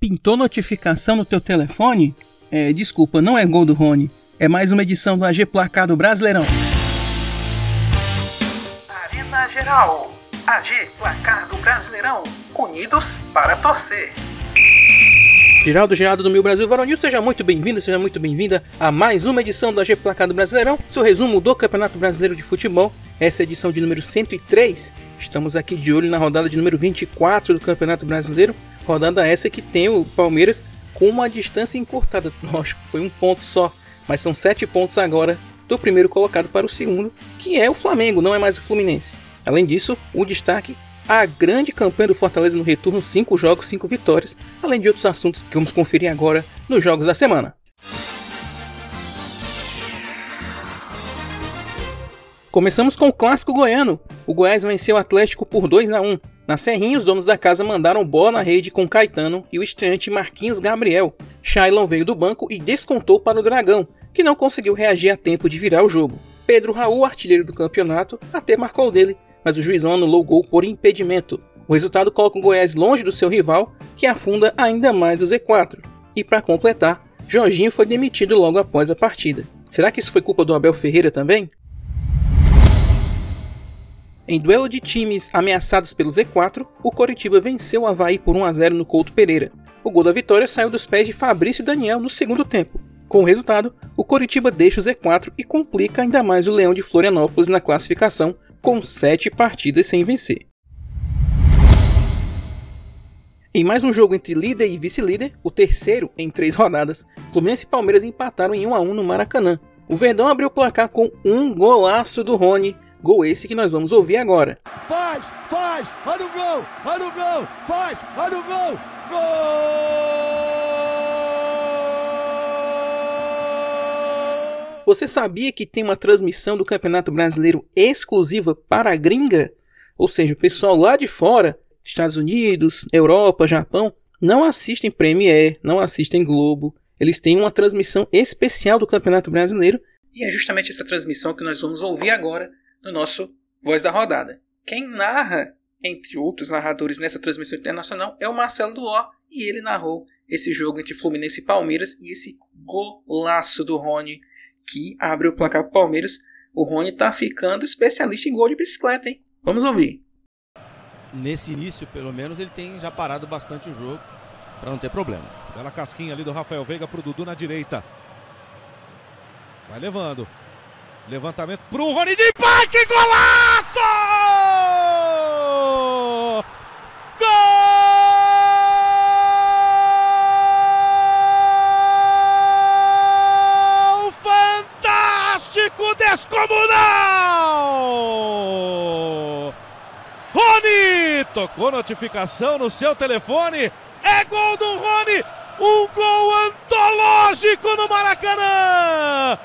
Pintou notificação no teu telefone? É, desculpa, não é gol do Rony. É mais uma edição do AG Placado Brasileirão. Arena Geral. AG Placar do Brasileirão. Unidos para torcer. Geraldo Geraldo do Meu Brasil Varonil, seja muito bem-vindo, seja muito bem-vinda a mais uma edição do AG Placado Brasileirão, seu resumo do Campeonato Brasileiro de Futebol. Essa é a edição de número 103. Estamos aqui de olho na rodada de número 24 do Campeonato Brasileiro. Rodada essa que tem o Palmeiras com uma distância encurtada. Lógico, foi um ponto só, mas são sete pontos agora do primeiro colocado para o segundo, que é o Flamengo, não é mais o Fluminense. Além disso, o destaque a grande campanha do Fortaleza no retorno, 5 jogos, 5 vitórias, além de outros assuntos que vamos conferir agora nos jogos da semana. Começamos com o clássico goiano. O Goiás venceu o Atlético por 2 a 1. Na Serrinha, os donos da casa mandaram bola na rede com Caetano e o estreante Marquinhos Gabriel. Shailon veio do banco e descontou para o Dragão, que não conseguiu reagir a tempo de virar o jogo. Pedro Raul, artilheiro do campeonato, até marcou dele, mas o juizão anulou o gol por impedimento. O resultado coloca o Goiás longe do seu rival, que afunda ainda mais o Z4. E para completar, Jorginho foi demitido logo após a partida. Será que isso foi culpa do Abel Ferreira também? Em duelo de times ameaçados pelo Z4, o Coritiba venceu o Havaí por 1 a 0 no Couto Pereira. O gol da vitória saiu dos pés de Fabrício Daniel no segundo tempo. Com o resultado, o Coritiba deixa o Z4 e complica ainda mais o Leão de Florianópolis na classificação, com 7 partidas sem vencer. Em mais um jogo entre líder e vice-líder, o terceiro em três rodadas, Fluminense e Palmeiras empataram em 1 a 1 no Maracanã. O Verdão abriu o placar com um golaço do Rony, Gol esse que nós vamos ouvir agora. Faz, faz, olha o gol, olha o gol, faz, olha o gol, gol! Você sabia que tem uma transmissão do Campeonato Brasileiro exclusiva para a gringa? Ou seja, o pessoal lá de fora, Estados Unidos, Europa, Japão, não assistem Premiere, não assistem Globo. Eles têm uma transmissão especial do Campeonato Brasileiro e é justamente essa transmissão que nós vamos ouvir agora no nosso Voz da Rodada. Quem narra, entre outros narradores nessa transmissão internacional, é o Marcelo Duó, e ele narrou esse jogo entre Fluminense e Palmeiras e esse golaço do Rony que abre o placar para Palmeiras. O Rony está ficando especialista em gol de bicicleta, hein? Vamos ouvir. Nesse início, pelo menos, ele tem já parado bastante o jogo para não ter problema. Bela casquinha ali do Rafael Veiga para o Dudu na direita. Vai levando. Levantamento pro Rony de Parque, golaço! Gol! Fantástico, descomunal! Rony tocou notificação no seu telefone. É gol do Rony! Um gol antológico no Maracanã!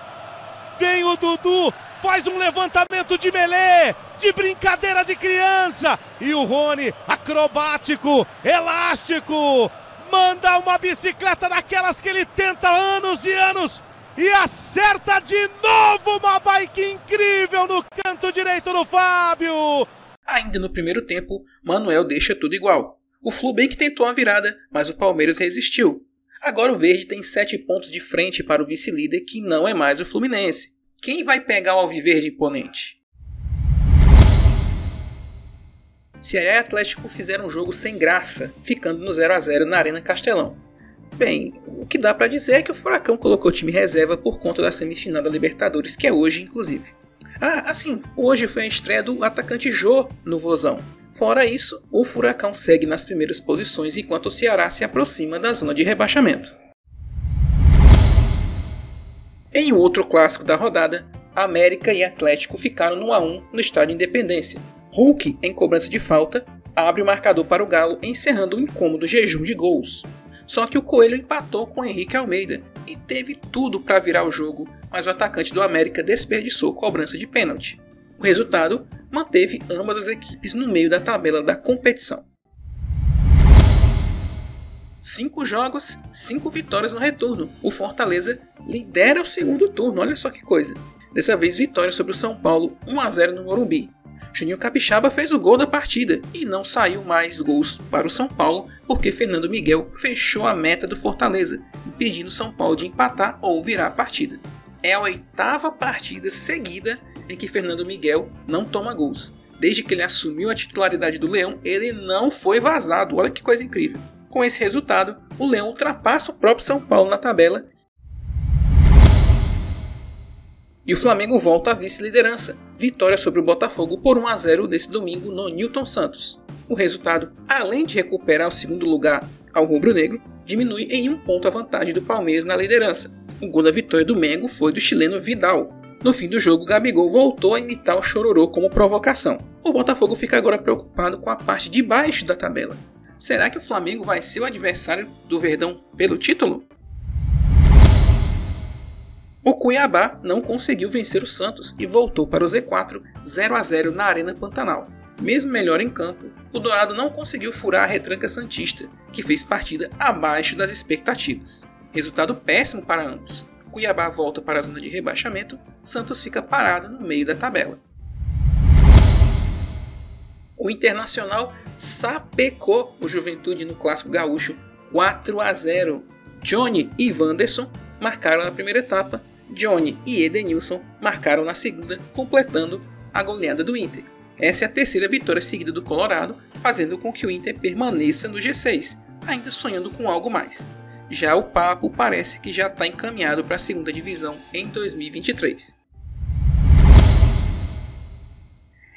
Vem o Dudu, faz um levantamento de melê, de brincadeira de criança. E o Rony, acrobático, elástico, manda uma bicicleta daquelas que ele tenta anos e anos. E acerta de novo uma bike incrível no canto direito do Fábio. Ainda no primeiro tempo, Manuel deixa tudo igual. O Flu bem que tentou a virada, mas o Palmeiras resistiu. Agora o Verde tem 7 pontos de frente para o vice-líder, que não é mais o Fluminense. Quem vai pegar o Alviverde imponente? Ceará e Atlético fizeram um jogo sem graça, ficando no 0 a 0 na Arena Castelão. Bem, o que dá para dizer é que o Furacão colocou o time reserva por conta da semifinal da Libertadores, que é hoje, inclusive. Ah, assim, hoje foi a estreia do atacante Jô no Vozão. Fora isso, o Furacão segue nas primeiras posições enquanto o Ceará se aproxima da zona de rebaixamento. Em outro clássico da rodada, América e Atlético ficaram no 1 a 1 no estádio Independência. Hulk, em cobrança de falta, abre o marcador para o Galo, encerrando um incômodo jejum de gols. Só que o Coelho empatou com o Henrique Almeida e teve tudo para virar o jogo, mas o atacante do América desperdiçou cobrança de pênalti. O resultado manteve ambas as equipes no meio da tabela da competição. Cinco jogos, cinco vitórias no retorno. O Fortaleza lidera o segundo turno, olha só que coisa. Dessa vez, vitória sobre o São Paulo 1 a 0 no Morumbi. Juninho Capixaba fez o gol da partida e não saiu mais gols para o São Paulo porque Fernando Miguel fechou a meta do Fortaleza, impedindo o São Paulo de empatar ou virar a partida. É a oitava partida seguida em que Fernando Miguel não toma gols. Desde que ele assumiu a titularidade do Leão, ele não foi vazado. Olha que coisa incrível. Com esse resultado, o Leão ultrapassa o próprio São Paulo na tabela e o Flamengo volta à vice-liderança. Vitória sobre o Botafogo por 1 a 0 nesse domingo no Newton Santos. O resultado, além de recuperar o segundo lugar ao rubro-negro, diminui em um ponto a vantagem do Palmeiras na liderança. O gol da vitória do Mengo foi do chileno Vidal. No fim do jogo, Gabigol voltou a imitar o chororô como provocação. O Botafogo fica agora preocupado com a parte de baixo da tabela. Será que o Flamengo vai ser o adversário do Verdão pelo título? O Cuiabá não conseguiu vencer o Santos e voltou para o Z4 0 a 0 na Arena Pantanal. Mesmo melhor em campo, o Dourado não conseguiu furar a retranca Santista, que fez partida abaixo das expectativas. Resultado péssimo para ambos. Cuiabá volta para a zona de rebaixamento, Santos fica parado no meio da tabela. O Internacional sapecou o Juventude no Clássico Gaúcho 4 a 0. Johnny e Wanderson marcaram na primeira etapa Johnny e Edenilson marcaram na segunda, completando a goleada do Inter. Essa é a terceira vitória seguida do Colorado, fazendo com que o Inter permaneça no G6, ainda sonhando com algo mais. Já o Papo parece que já está encaminhado para a segunda divisão em 2023.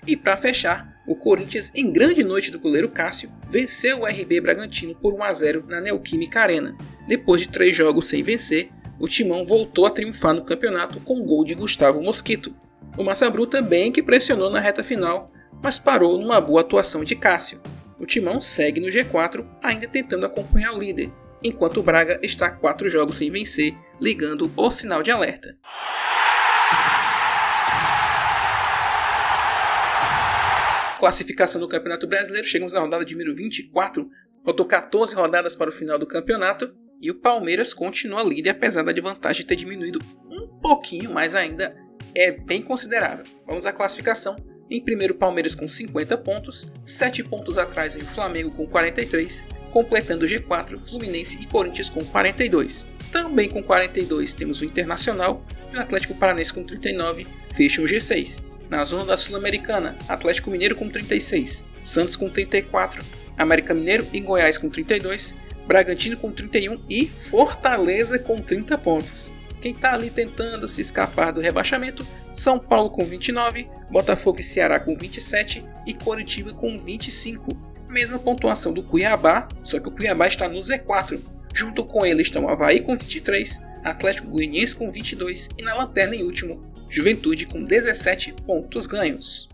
E para fechar, o Corinthians, em grande noite do goleiro Cássio, venceu o RB Bragantino por 1 a 0 na Neoquímica Arena. Depois de três jogos sem vencer, o Timão voltou a triunfar no campeonato com o gol de Gustavo Mosquito. O Massabru também que pressionou na reta final, mas parou numa boa atuação de Cássio. O Timão segue no G4, ainda tentando acompanhar o líder, enquanto o Braga está quatro jogos sem vencer, ligando o sinal de alerta. Classificação do Campeonato Brasileiro, chegamos à rodada de número 24, faltou 14 rodadas para o final do campeonato, e o Palmeiras continua líder, apesar da vantagem ter diminuído um pouquinho, mas ainda é bem considerável. Vamos à classificação. Em primeiro, Palmeiras com 50 pontos, 7 pontos atrás vem o Flamengo com 43, completando o G4, Fluminense e Corinthians com 42. Também com 42 temos o Internacional e o Atlético Paranense com 39, fecham o G6. Na zona da Sul-Americana, Atlético Mineiro com 36, Santos com 34, América Mineiro e Goiás com 32, Bragantino com 31 e Fortaleza com 30 pontos. Quem está ali tentando se escapar do rebaixamento, São Paulo com 29, Botafogo e Ceará com 27 e Coritiba com 25. Mesma pontuação do Cuiabá, só que o Cuiabá está no Z4. Junto com ele estão Havaí com 23, Atlético Goianiense com 22 e na lanterna em último, Juventude com 17 pontos ganhos.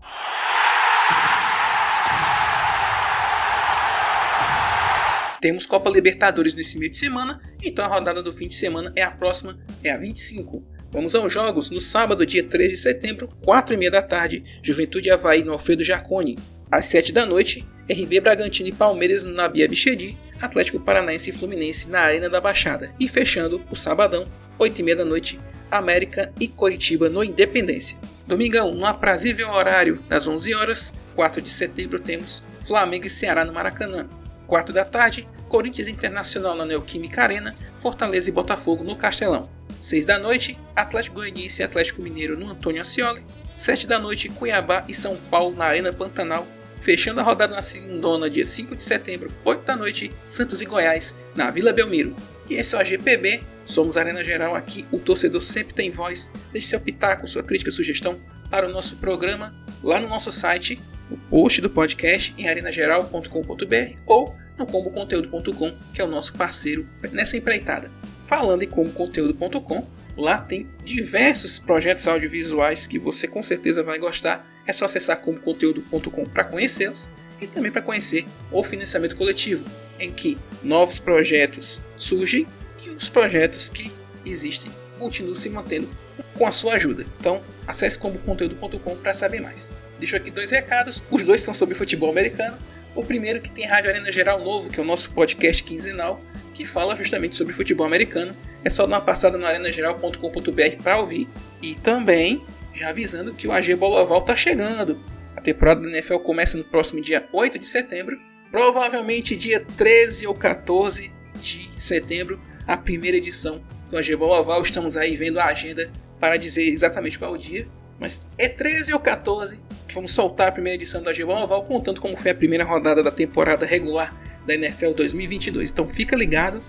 Temos Copa Libertadores nesse meio de semana, então a rodada do fim de semana é a próxima, é a 25. Vamos aos jogos. No sábado, dia 13 de setembro, 4 e meia da tarde, Juventude Havaí no Alfredo Jaconi. Às 7 da noite, RB Bragantino e Palmeiras no Nabia Bichedi, Atlético Paranaense e Fluminense na Arena da Baixada. E fechando o sabadão, 8 e meia da noite, América e Coritiba no Independência. Domingão, no aprazível horário das 11 horas, 4 de setembro, temos Flamengo e Ceará no Maracanã. 4 da tarde, Corinthians Internacional na Neoquímica Arena, Fortaleza e Botafogo no Castelão. 6 da noite, Atlético Goianiense e Atlético Mineiro no Antônio Ascioli. 7 da noite, Cuiabá e São Paulo na Arena Pantanal. Fechando a rodada na segunda, dia 5 de setembro, 8 da noite, Santos e Goiás na Vila Belmiro. E esse é o AGPB, somos Arena Geral aqui, o torcedor sempre tem voz. Deixe seu pitaco, sua crítica, sugestão para o nosso programa lá no nosso site, no post do podcast em arenageral.com.br ou no comboconteúdo.com, que é o nosso parceiro nessa empreitada. Falando em comboconteúdo.com, lá tem diversos projetos audiovisuais que você com certeza vai gostar. É só acessar comboconteúdo.com para conhecê-los e também para conhecer o financiamento coletivo. em que novos projetos surgem e os projetos que existem continuam se mantendo com a sua ajuda. Então, acesse comboconteúdo.com para saber mais. Deixo aqui dois recados, os dois são sobre futebol americano. O primeiro que tem Rádio Arena Geral Novo, que é o nosso podcast quinzenal, que fala justamente sobre futebol americano. É só dar uma passada no arenageral.com.br para ouvir. E também, já avisando que o AG Boloval está chegando. A temporada da NFL começa no próximo dia 8 de setembro. Provavelmente dia 13 ou 14 de setembro, a primeira edição do AG Boloval. Estamos aí vendo a agenda para dizer exatamente qual é o dia. Mas é 13 ou 14 que vamos soltar a primeira edição do AG Boloval, contando como foi a primeira rodada da temporada regular da NFL 2022. Então fica ligado.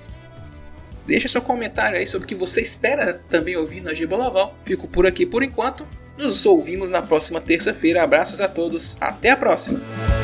Deixa seu comentário aí sobre o que você espera também ouvir no AG Boloval. Fico por aqui por enquanto. Nos ouvimos na próxima terça-feira. Abraços a todos. Até a próxima.